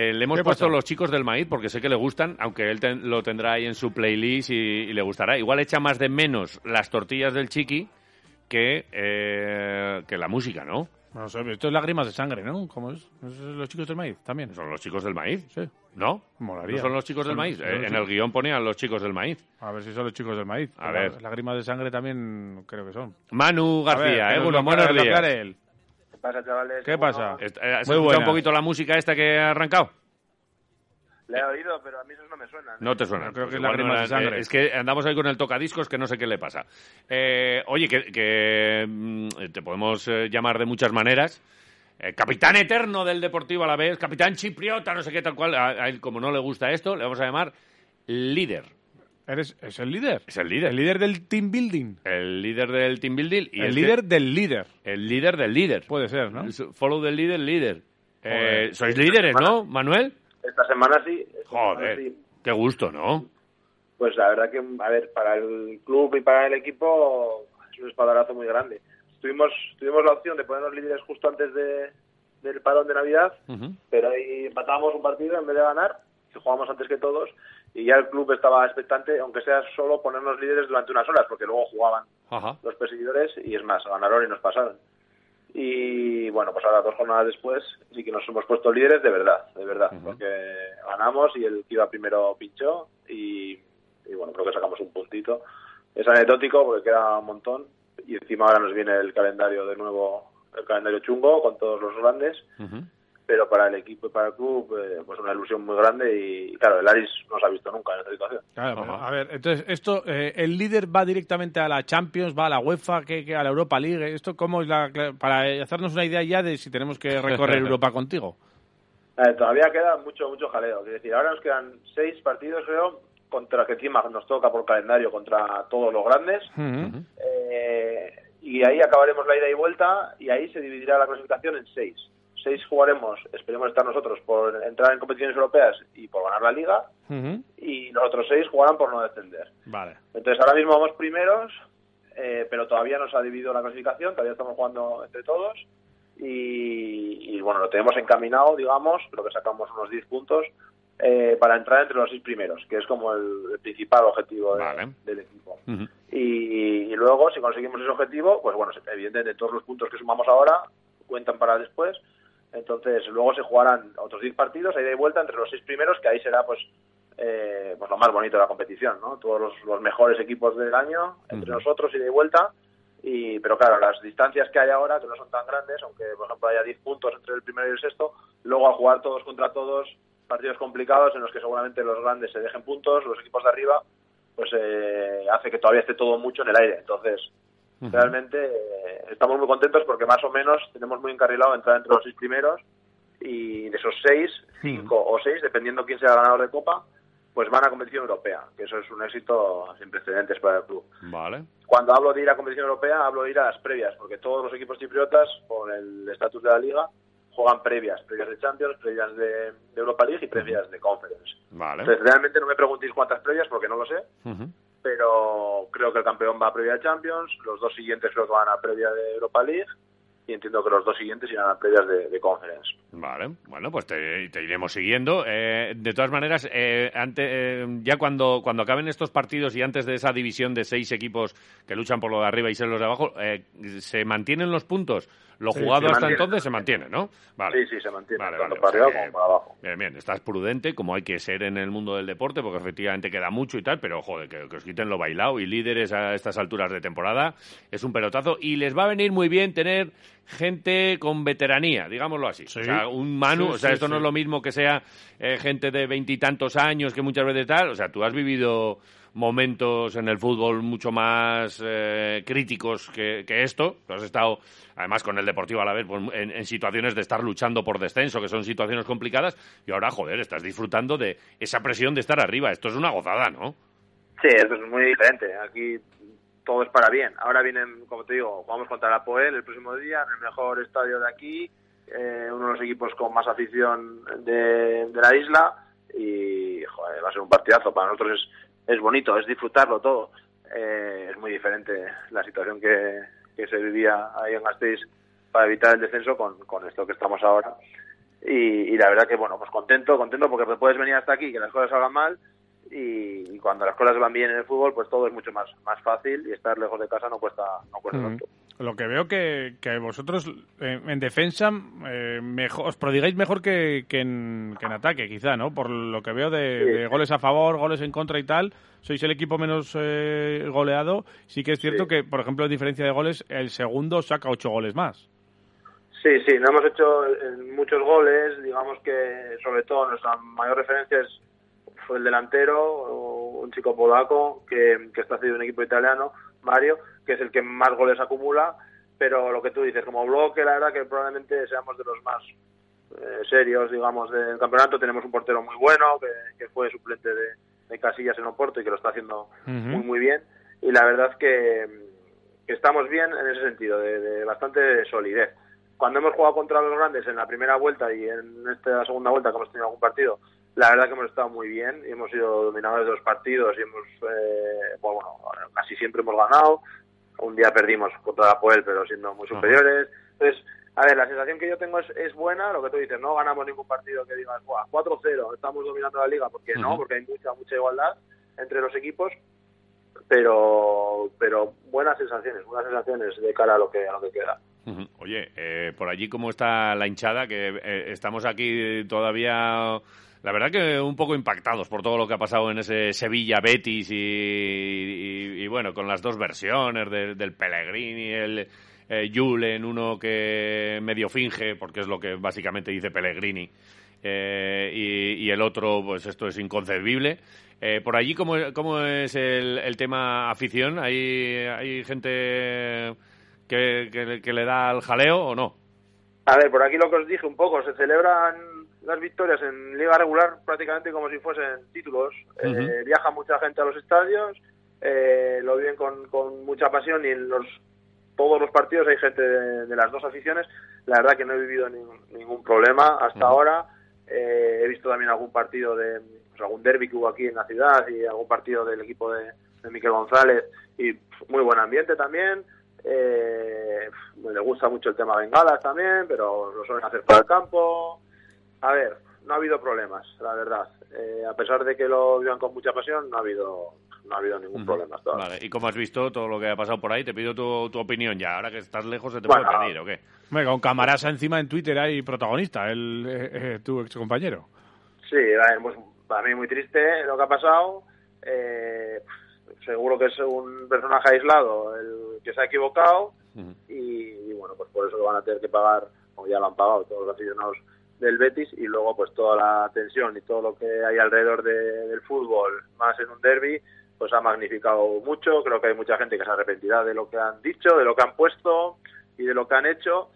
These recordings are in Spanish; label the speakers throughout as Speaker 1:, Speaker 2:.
Speaker 1: Eh, le hemos puesto los chicos del maíz porque sé que le gustan, aunque él ten- lo tendrá ahí en su playlist y, y le gustará. Igual echa más de menos las tortillas del chiqui que, eh, que la música, ¿no?
Speaker 2: No sé, esto es lágrimas de sangre, ¿no? ¿Cómo es? ¿Esos son los chicos del maíz también?
Speaker 1: Son los chicos del maíz,
Speaker 2: Sí.
Speaker 1: ¿no?
Speaker 2: Molaría.
Speaker 1: ¿No son los chicos del
Speaker 2: Son-
Speaker 1: maíz? Eh, en el guion ponían los chicos del maíz.
Speaker 2: A ver si son los chicos del maíz.
Speaker 1: A ver.
Speaker 2: Lágrimas de sangre también creo que son.
Speaker 1: Manu
Speaker 2: ver,
Speaker 1: García,
Speaker 2: que
Speaker 1: eh, buenos días.
Speaker 3: ¿Qué pasa, chavales?
Speaker 2: ¿Qué
Speaker 3: ¿Cómo
Speaker 2: pasa?
Speaker 3: no?
Speaker 1: Est- ¿Has
Speaker 2: Muy
Speaker 1: escuchado
Speaker 2: buena.
Speaker 1: un poquito la música esta que ha arrancado?
Speaker 3: Le he oído, pero a mí esos no me suenan.
Speaker 1: No te suena.
Speaker 2: Creo que es lágrimas
Speaker 1: no
Speaker 2: de sangre.
Speaker 1: Es que andamos ahí con el tocadiscos que no sé qué le pasa. Eh, oye, que, que, mm, te podemos eh, llamar de muchas maneras. Eh, capitán eterno del Deportivo a la vez, capitán chipriota, no sé qué tal cual. A, a él, como no le gusta esto, le vamos a llamar líder.
Speaker 2: ¿Eres, ¿Es el líder?
Speaker 1: Es el líder.
Speaker 2: El líder del team building.
Speaker 1: El líder del team building. Y
Speaker 2: el líder
Speaker 1: que-
Speaker 2: del líder.
Speaker 1: el líder del líder.
Speaker 2: Puede ser, ¿no?
Speaker 1: Follow del líder, líder. Eh, sois líderes, ¿no, Manuel?
Speaker 3: Esta semana sí. esta semana
Speaker 1: Joder,
Speaker 3: sí.
Speaker 1: qué gusto, ¿no?
Speaker 3: Pues la verdad que, a ver, para el club y para el equipo es un espaldarazo muy grande. Tuvimos, tuvimos la opción de ponernos líderes justo antes de, del parón de Navidad, pero ahí empatábamos un partido en vez de ganar, que jugamos antes que todos, y ya el club estaba expectante, aunque sea solo ponernos líderes durante unas horas, porque luego jugaban
Speaker 1: Ajá.
Speaker 3: los perseguidores y es más, ganaron y nos pasaron. Y bueno, pues ahora dos jornadas después sí que nos hemos puesto líderes de verdad, de verdad, porque ganamos y el que iba primero pinchó y, y bueno, creo que sacamos un puntito. Es anecdótico porque queda un montón y encima ahora nos viene el calendario de nuevo, el calendario chungo con todos los grandes. Pero para el equipo y para el club eh, pues una ilusión muy grande y, claro, el Aris no se ha visto nunca en esta situación.
Speaker 2: Claro, pero, a ver, entonces, esto, eh, el líder va directamente a la Champions, va a la UEFA, que, que a la Europa League. ¿Esto cómo es la, para hacernos una idea ya de si tenemos que recorrer Europa contigo?
Speaker 3: Eh, todavía queda mucho, mucho jaleo. Es decir, ahora nos quedan seis partidos, creo, contra que encima nos toca por calendario contra todos los grandes. Eh, y ahí acabaremos la ida y vuelta y ahí se dividirá la clasificación en seis. Seis jugaremos, esperemos estar nosotros por entrar en competiciones europeas y por ganar la liga. Y los otros seis jugarán por no descender.
Speaker 2: Vale.
Speaker 3: Entonces ahora mismo vamos primeros, eh, pero todavía no se ha dividido la clasificación, todavía estamos jugando entre todos y, y, bueno, lo tenemos encaminado, digamos, lo que sacamos unos 10 puntos eh, para entrar entre los seis primeros, que es como el, el principal objetivo de-
Speaker 1: Vale.
Speaker 3: del equipo. Y luego, si conseguimos ese objetivo, pues bueno, evidentemente todos los puntos que sumamos ahora cuentan para después. Entonces, luego se jugarán otros 10 partidos, a ida y vuelta entre los seis primeros, que ahí será pues eh, pues lo más bonito de la competición, ¿no? Todos los, los mejores equipos del año entre
Speaker 1: Ujú.
Speaker 3: nosotros, ida y vuelta. Y, pero claro, las distancias que hay ahora, que no son tan grandes, aunque por ejemplo haya 10 puntos entre el primero y el sexto, luego al jugar todos contra todos, partidos complicados en los que seguramente los grandes se dejen puntos, los equipos de arriba, pues eh, hace que todavía esté todo mucho en el aire. Entonces, realmente eh, estamos muy contentos porque más o menos tenemos muy encarrilado entrar entre los seis primeros y de esos seis, cinco o seis, dependiendo quién sea el ganador de Copa, pues van a competición europea, que eso es un éxito sin precedentes para el club.
Speaker 1: Vale.
Speaker 3: Cuando hablo de ir a competición europea, hablo de ir a las previas, porque todos los equipos chipriotas, por el estatus de la liga, juegan previas, previas de Champions, previas de, de Europa League y previas de Conference.
Speaker 1: Vale.
Speaker 3: Entonces, realmente no me preguntéis cuántas previas, porque no lo sé. Pero creo que el campeón va a previa de Champions, los dos siguientes creo que van a previa de Europa League, y entiendo que los dos siguientes irán a previas de, de Conference.
Speaker 1: Vale, bueno, pues te, te iremos siguiendo. Eh, de todas maneras, eh, ante- eh, ya cuando, cuando acaben estos partidos y antes de esa división de seis equipos que luchan por lo de arriba y seis los de abajo, eh, ¿se mantienen los puntos? Lo
Speaker 3: Sí,
Speaker 1: jugado hasta
Speaker 3: mantiene.
Speaker 1: entonces se mantiene, ¿no? Vale.
Speaker 3: Sí, sí, se mantiene,
Speaker 1: Vale,
Speaker 3: tanto
Speaker 1: vale,
Speaker 3: para arriba como para abajo.
Speaker 1: Bien, bien, estás prudente, como hay que ser en el mundo del deporte, porque efectivamente queda mucho y tal, pero joder, que, que os quiten lo bailado y líderes a estas alturas de temporada es un pelotazo y les va a venir muy bien tener gente con veteranía, digámoslo así.
Speaker 2: Sí.
Speaker 1: O sea, un Manu,
Speaker 2: Sí,
Speaker 1: o sea,
Speaker 2: sí,
Speaker 1: esto no es lo mismo que sea eh, gente de veintitantos años que muchas veces tal, o sea, tú has vivido momentos en el fútbol mucho más eh, críticos que, esto. Tú has estado, además, con el Deportivo a la vez, pues, en, situaciones de estar luchando por descenso, que son situaciones complicadas, y ahora, joder, estás disfrutando de esa presión de estar arriba. Esto es una gozada, ¿no?
Speaker 3: Sí, esto es muy diferente. Aquí todo es para bien. Ahora vienen, como te digo, jugamos contra la Poel el próximo día, en el mejor estadio de aquí, eh, uno de los equipos con más afición de, la isla, y joder, va a ser un partidazo. Para nosotros es es bonito, es disfrutarlo todo. Eh, es muy diferente la situación que, se vivía ahí en Gasteiz para evitar el descenso con, con esto que estamos ahora. Y, la verdad que, bueno, pues contento, contento porque puedes venir hasta aquí, que las cosas salgan mal, y, cuando las cosas van bien en el fútbol, pues todo es mucho más, más fácil y estar lejos de casa no cuesta, no cuesta tanto.
Speaker 2: Lo que veo que, que vosotros eh, en defensa eh, mejor, os prodigáis mejor que, que, en, que, en, ataque, quizá, ¿no? Por lo que veo de, goles a favor, goles en contra y tal, sois el equipo menos eh, goleado. Sí que es cierto que, por ejemplo, en diferencia de goles, el segundo saca ocho goles más.
Speaker 3: Sí, sí, no hemos hecho muchos goles. Digamos que, sobre todo, nuestra mayor referencia es, el delantero, un chico polaco que, que está haciendo un equipo italiano, Mario que es el que más goles acumula, pero lo que tú dices, como bloque, la verdad que probablemente seamos de los más eh, serios, digamos, del campeonato. Tenemos un portero muy bueno, que, fue suplente de, Casillas en Oporto y que lo está haciendo muy, muy bien. Y la verdad que, que estamos bien en ese sentido, de, bastante solidez. Cuando hemos jugado contra los grandes en la primera vuelta y en esta segunda vuelta que hemos tenido algún partido, la verdad que hemos estado muy bien y hemos sido dominadores de los partidos y hemos, eh, bueno, casi siempre hemos ganado. Un día perdimos contra la Poel, pero siendo muy superiores. Entonces, a ver, la sensación que yo tengo es, es buena, lo que tú dices, no ganamos ningún partido que digas, 4-0, estamos dominando la liga, porque no, porque hay mucha, mucha igualdad entre los equipos, pero pero buenas sensaciones, buenas sensaciones de cara a lo que, a lo que queda.
Speaker 1: Oye, eh, por allí cómo está la hinchada, que eh, estamos aquí todavía la verdad que un poco impactados por todo lo que ha pasado en ese Sevilla Betis y, bueno, con las dos versiones del Pellegrini, el eh, Julen, uno que medio finge, porque es lo que básicamente dice Pellegrini, eh, y, el otro, pues esto es inconcebible. Eh, por allí, ¿cómo, cómo es el, tema afición? ¿Hay, hay gente que, que le da el jaleo o no?
Speaker 3: A ver, por aquí lo que os dije un poco, se celebran las victorias en liga regular prácticamente como si fuesen títulos. Eh, viaja mucha gente a los estadios, eh, lo viven con, con, mucha pasión y en los todos los partidos hay gente de, las dos aficiones. La verdad que no he vivido ningún problema hasta ahora. Eh, he visto también algún partido de pues, algún derby que hubo aquí en la ciudad y algún partido del equipo de, de Miquel González y muy buen ambiente también. Eh, me gusta mucho el tema bengalas también, pero lo suelen hacer para el campo. A ver, no ha habido problemas, la verdad. Eh, a pesar de que lo vivan con mucha pasión, no ha habido no ha habido ningún problema
Speaker 1: Vale, y como has visto todo lo que ha pasado por ahí, te pido tu, tu opinión ya. Ahora que estás lejos, ¿se te puede pedir o qué?
Speaker 2: Bueno, con Camarasa encima en Twitter hay protagonista, el, eh, eh, tu ex compañero.
Speaker 3: Sí, pues, para mí muy triste lo que ha pasado. seguro que es un personaje aislado el que se ha equivocado y, bueno, pues por eso lo van a tener que pagar, como ya lo han pagado todos los aficionados del Betis y luego pues toda la tensión y todo lo que hay alrededor del fútbol, más en un derby, pues ha magnificado mucho. Creo que hay mucha gente que se arrepentirá de lo que han dicho, de lo que han puesto y de lo que han hecho.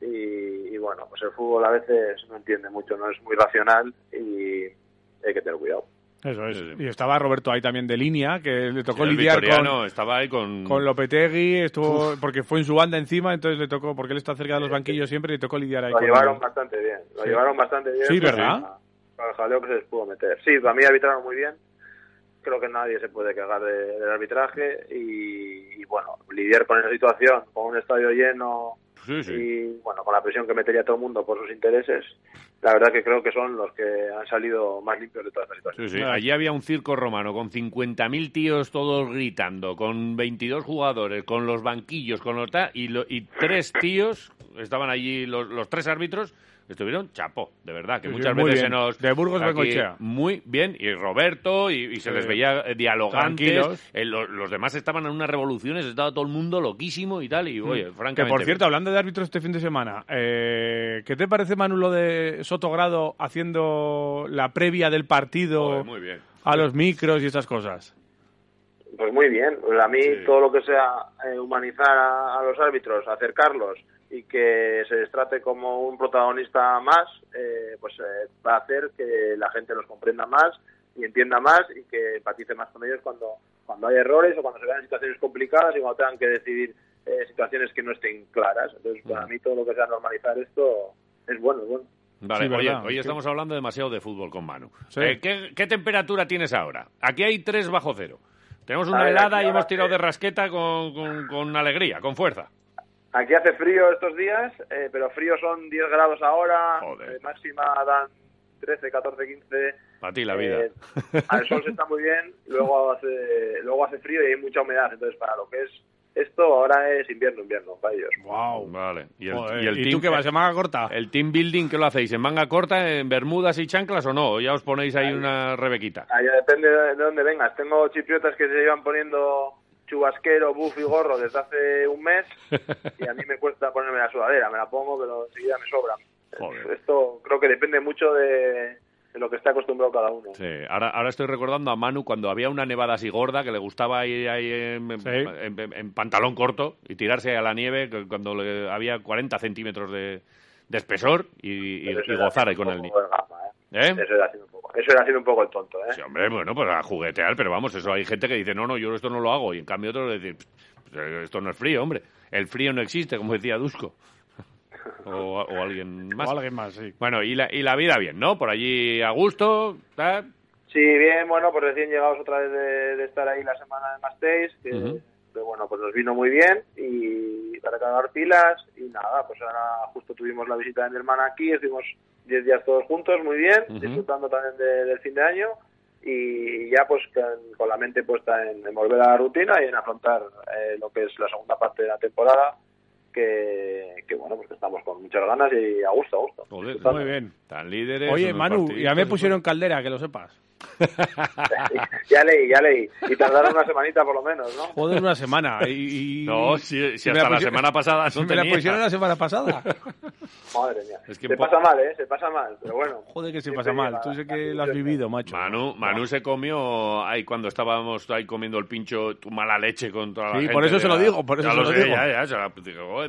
Speaker 3: Y, bueno, pues el fútbol a veces no entiende mucho, no es muy racional y hay que tener cuidado.
Speaker 2: Eso es. Y estaba Roberto ahí también de línea, que le tocó lidiar con,
Speaker 1: estaba ahí con...
Speaker 2: con Lopetegui, estuvo porque fue en su banda encima, entonces le tocó, porque él está cerca de los banquillos siempre, y le tocó lidiar ahí.
Speaker 3: Lo llevaron bastante bien, lo llevaron bastante bien.
Speaker 2: Sí, ¿verdad?
Speaker 3: Para el jaleo que se les pudo meter. Sí, para mí arbitraron muy bien. Creo que nadie se puede quejar del arbitraje y, y, bueno, lidiar con esa situación, con un estadio lleno, y bueno, con la presión que metería todo el mundo por sus intereses, la verdad que creo que son los que han salido más limpios de toda esta situación.
Speaker 1: Allí había un circo romano con 50.000 tíos todos gritando, con 22 jugadores, con los banquillos, con los y, y tres tíos, estaban allí los, los tres árbitros, estuvieron chapo, de verdad, que muchas veces se nos...
Speaker 2: De Burgos
Speaker 1: Muy bien, y Roberto, y, se les veía dialogantes. Eh, los, demás estaban en unas revoluciones, estaba todo el mundo loquísimo y tal, y oye, francamente...
Speaker 2: Que por cierto, hablando de árbitros este fin de semana, eh, ¿qué te parece, Manu, lo de Sotogrado haciendo la previa del partido
Speaker 1: muy bien.
Speaker 2: a los micros y esas cosas?
Speaker 3: Pues muy bien. Pues a mí
Speaker 1: Sí.
Speaker 3: todo lo que sea eh, humanizar a, a los árbitros, acercarlos y que se les trate como un protagonista más, eh, pues eh, va a hacer que la gente los comprenda más y entienda más y que empatice más con ellos cuando, cuando hay errores o cuando se vean en situaciones complicadas y cuando tengan que decidir eh, situaciones que no estén claras. Entonces, para mí todo lo que sea normalizar esto es bueno, es bueno.
Speaker 1: Vale,
Speaker 2: Sí,
Speaker 1: oye,
Speaker 2: verdad.
Speaker 1: hoy
Speaker 2: Sí.
Speaker 1: estamos hablando demasiado de fútbol con Manu.
Speaker 2: Sí.
Speaker 1: Eh, ¿qué, qué temperatura tienes ahora? Aquí hay 3 bajo cero. Tenemos una
Speaker 3: ver,
Speaker 1: helada y hemos tirado
Speaker 3: que-
Speaker 1: de rasqueta con, con- con alegría, con fuerza.
Speaker 3: Aquí hace frío estos días, eh, pero frío son 10 grados ahora,
Speaker 1: Joder.
Speaker 3: eh, máxima dan 13, 14, 15.
Speaker 1: Para ti la vida.
Speaker 3: Eh, al sol se está muy bien, luego hace, luego hace frío y hay mucha humedad, entonces para lo que es esto ahora es invierno, invierno para ellos.
Speaker 2: Wow.
Speaker 1: Vale. ¿Y el,
Speaker 2: Joder,
Speaker 1: y el
Speaker 2: ¿y
Speaker 1: team,
Speaker 2: tú qué vas, en manga corta?
Speaker 1: el team building qué lo hacéis? ¿En manga corta, en bermudas y chanclas o no? ¿O ya os ponéis ahí una rebequita?
Speaker 3: Ahí depende de de dónde vengas. Tengo chipriotas que se llevan poniendo chubasquero, buff y gorro desde hace un mes y a mí me cuesta ponerme la sudadera. Me la pongo, pero enseguida me sobra.
Speaker 1: Joder.
Speaker 3: Esto creo que depende mucho de, de lo que esté acostumbrado cada uno.
Speaker 1: Sí, ahora, ahora estoy recordando a Manu cuando había una nevada así gorda que le gustaba ir ahí en,
Speaker 2: Sí.
Speaker 1: en- en- en pantalón corto y tirarse a la nieve cuando le- había 40 centímetros de, de espesor y, y- y
Speaker 3: era
Speaker 1: gozar ahí con el
Speaker 3: gama, ¿eh?
Speaker 1: ¿Eh?
Speaker 3: Eso era haciendo un poco, eso era haciendo un poco el tonto, ¿eh?
Speaker 1: Sí, hombre, bueno, pues a juguetear, pero vamos, eso hay gente que dice, no, no, yo esto no lo hago. Y en cambio otros decir, esto no es frío, hombre. El frío no existe, como decía Dusko. O, o alguien más.
Speaker 2: O alguien más, sí.
Speaker 1: Bueno, y la, y la vida bien, ¿no? Por allí a gusto, tal.
Speaker 3: Sí, bien, bueno, pues recién llegados otra vez de, de estar ahí la semana de Mastéis, que, bueno, pues nos vino muy bien y para cargar pilas y nada, pues ahora justo tuvimos la visita de mi hermana aquí, estuvimos 10 días todos juntos, muy bien, disfrutando también de- del fin de año y ya pues con, con la mente puesta en, en volver a la rutina y en afrontar eh, lo que es la segunda parte de la temporada, que, que bueno, pues que estamos con muchas ganas y a gusto, a gusto.
Speaker 1: Joder,
Speaker 2: Muy bien.
Speaker 1: Tan líderes.
Speaker 2: Oye, Manu,
Speaker 1: partiditos,
Speaker 2: ya me pusieron caldera, que lo sepas.
Speaker 3: ya leí, ya leí. Y tardaron una semanita por lo menos, ¿no?
Speaker 2: Joder, una semana. Y, y-
Speaker 1: No, si, si hasta la
Speaker 2: pusi-
Speaker 1: semana pasada no
Speaker 2: si me la pusieron la semana pasada.
Speaker 3: Madre mía.
Speaker 1: Es que
Speaker 3: se pasa mal, ¿eh? Se pasa mal, pero bueno.
Speaker 2: Joder, que se pasa mal. Tú sé
Speaker 3: la
Speaker 2: que lo has vivido, macho.
Speaker 1: Manu, Manu se comió ahí cuando estábamos ahí comiendo el pincho tu mala leche con toda la
Speaker 2: Sí,
Speaker 1: gente
Speaker 2: por eso se lo
Speaker 1: la-
Speaker 2: digo, por eso
Speaker 1: ya
Speaker 2: se
Speaker 1: lo sé,
Speaker 2: digo.
Speaker 1: ya, ya, se la-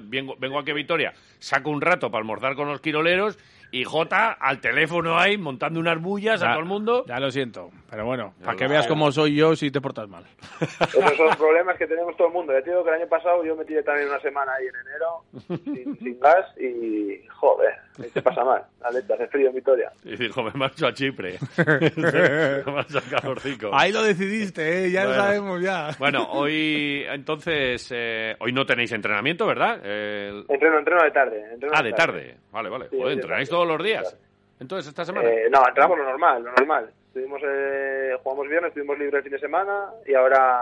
Speaker 1: vengo, vengo aquí a Vitoria, saco un rato para almorzar con los quiroleros y Jota al teléfono ahí montando unas bullas a todo el mundo.
Speaker 2: Ya lo siento. Pero bueno, para que veas cómo soy yo si te portas mal.
Speaker 3: Esos son problemas que tenemos todo el mundo. Ya te digo que el año pasado yo me tiré también una semana ahí en enero sin, sin gas y joder, se pasa mal. La leche, hace frío en Vitoria.
Speaker 1: Y dijo, me marcho a Chipre. me marcho calorcico.
Speaker 2: Ahí lo decidiste, ¿eh? ya lo
Speaker 1: Bueno.
Speaker 2: sabemos ya.
Speaker 1: Bueno, hoy entonces, eh, hoy no tenéis entrenamiento, ¿verdad? El-
Speaker 3: Entreno, entreno de tarde. entreno
Speaker 1: Ah, de tarde. Vale, vale.
Speaker 3: Sí,
Speaker 1: Joder,
Speaker 3: de
Speaker 1: ¿entrenáis todos los días? Entonces, esta semana.
Speaker 3: Eh, no, entramos lo normal, lo normal. Estuvimos, eh, jugamos viernes, estuvimos libre el fin de semana y ahora,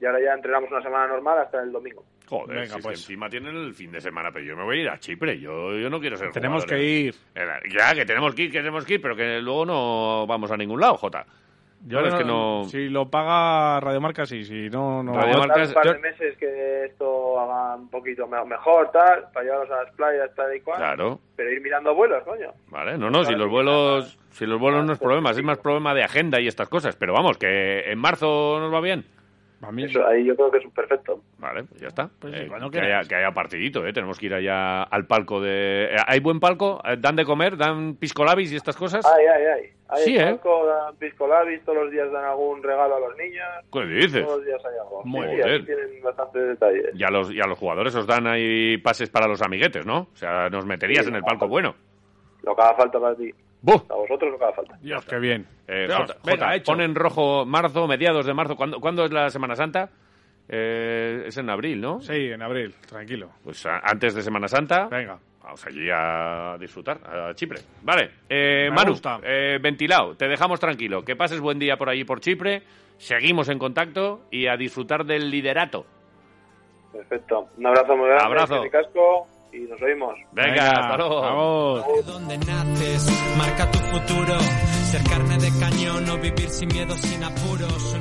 Speaker 3: y ahora ya entrenamos una semana normal hasta el domingo.
Speaker 1: Joder,
Speaker 2: Venga,
Speaker 1: si es que
Speaker 2: pues.
Speaker 1: encima tienen el fin de semana, pero yo me voy a ir a Chipre. Yo, yo no quiero ser
Speaker 2: Tenemos
Speaker 1: jugador,
Speaker 2: que
Speaker 1: ¿eh?
Speaker 2: ir.
Speaker 1: Eh, Ya, que tenemos que ir, que tenemos que ir, pero que luego no vamos a ningún lado, Jota.
Speaker 2: Yo
Speaker 1: No, es
Speaker 2: no-
Speaker 1: que no...
Speaker 2: Si lo paga Radiomarca, sí. Si no, no.
Speaker 1: Radio
Speaker 3: Vamos a
Speaker 1: Marca
Speaker 3: dar
Speaker 1: es-
Speaker 3: un par de meses que esto haga un poquito me- mejor, tal, para llevarnos a las playas, tal y cual.
Speaker 1: Claro,
Speaker 3: Pero ir mirando vuelos, coño.
Speaker 1: vale. No, no, si los vuelos, si los vuelos no es problema, es más problema de agenda y estas cosas. Pero vamos, que en marzo nos va bien.
Speaker 2: A mí-
Speaker 3: Eso, ahí yo creo que es un perfecto.
Speaker 1: Vale, pues ya está.
Speaker 2: Pues sí,
Speaker 1: Eh, que, haya, que haya partidito, ¿eh? Tenemos que ir allá al palco de... eh, ¿Hay buen palco? Eh, ¿Dan de comer? ¿Dan piscolabis y estas cosas?
Speaker 3: Ay, ay, ay. Hay
Speaker 1: Sí, ¿eh?
Speaker 3: palco, dan pisco labis, todos los días dan algún regalo a los niños.
Speaker 1: ¿Qué dices?
Speaker 3: Todos los días hay algo.
Speaker 1: Joder.
Speaker 3: sí, aquí tienen bastantes detalles.
Speaker 1: Y a, los, y a los jugadores os dan ahí pases para los amiguetes, ¿no? O sea, nos meterías
Speaker 3: Sí,
Speaker 1: en el palco bueno.
Speaker 3: Lo que haga falta para ti.
Speaker 1: ¡Buh!
Speaker 3: A vosotros lo que haga falta.
Speaker 2: Dios, qué bien.
Speaker 1: Eh,
Speaker 2: Dios,
Speaker 1: Jota,
Speaker 2: venga,
Speaker 1: Jota,
Speaker 2: hecho.
Speaker 1: pon en rojo marzo, mediados de marzo. ¿Cuándo, cuándo es la Semana Santa? Eh, es en abril, ¿no?
Speaker 2: Sí, en abril, tranquilo.
Speaker 1: Pues a- antes de Semana Santa.
Speaker 2: Venga.
Speaker 1: Vamos allí a disfrutar, a Chipre. Vale, eh,
Speaker 2: Me
Speaker 1: Manu,
Speaker 2: gusta.
Speaker 1: eh, ventilado, te dejamos tranquilo. Que pases buen día por allí por Chipre. Seguimos en contacto y a disfrutar del liderato.
Speaker 3: Perfecto. Un abrazo muy grande.
Speaker 1: Abrazo.
Speaker 3: casco y nos oímos.
Speaker 1: Venga, hasta luego.
Speaker 2: Vamos.
Speaker 4: donde naces, marca tu futuro. Ser carne de cañón o vivir sin miedo, sin apuros,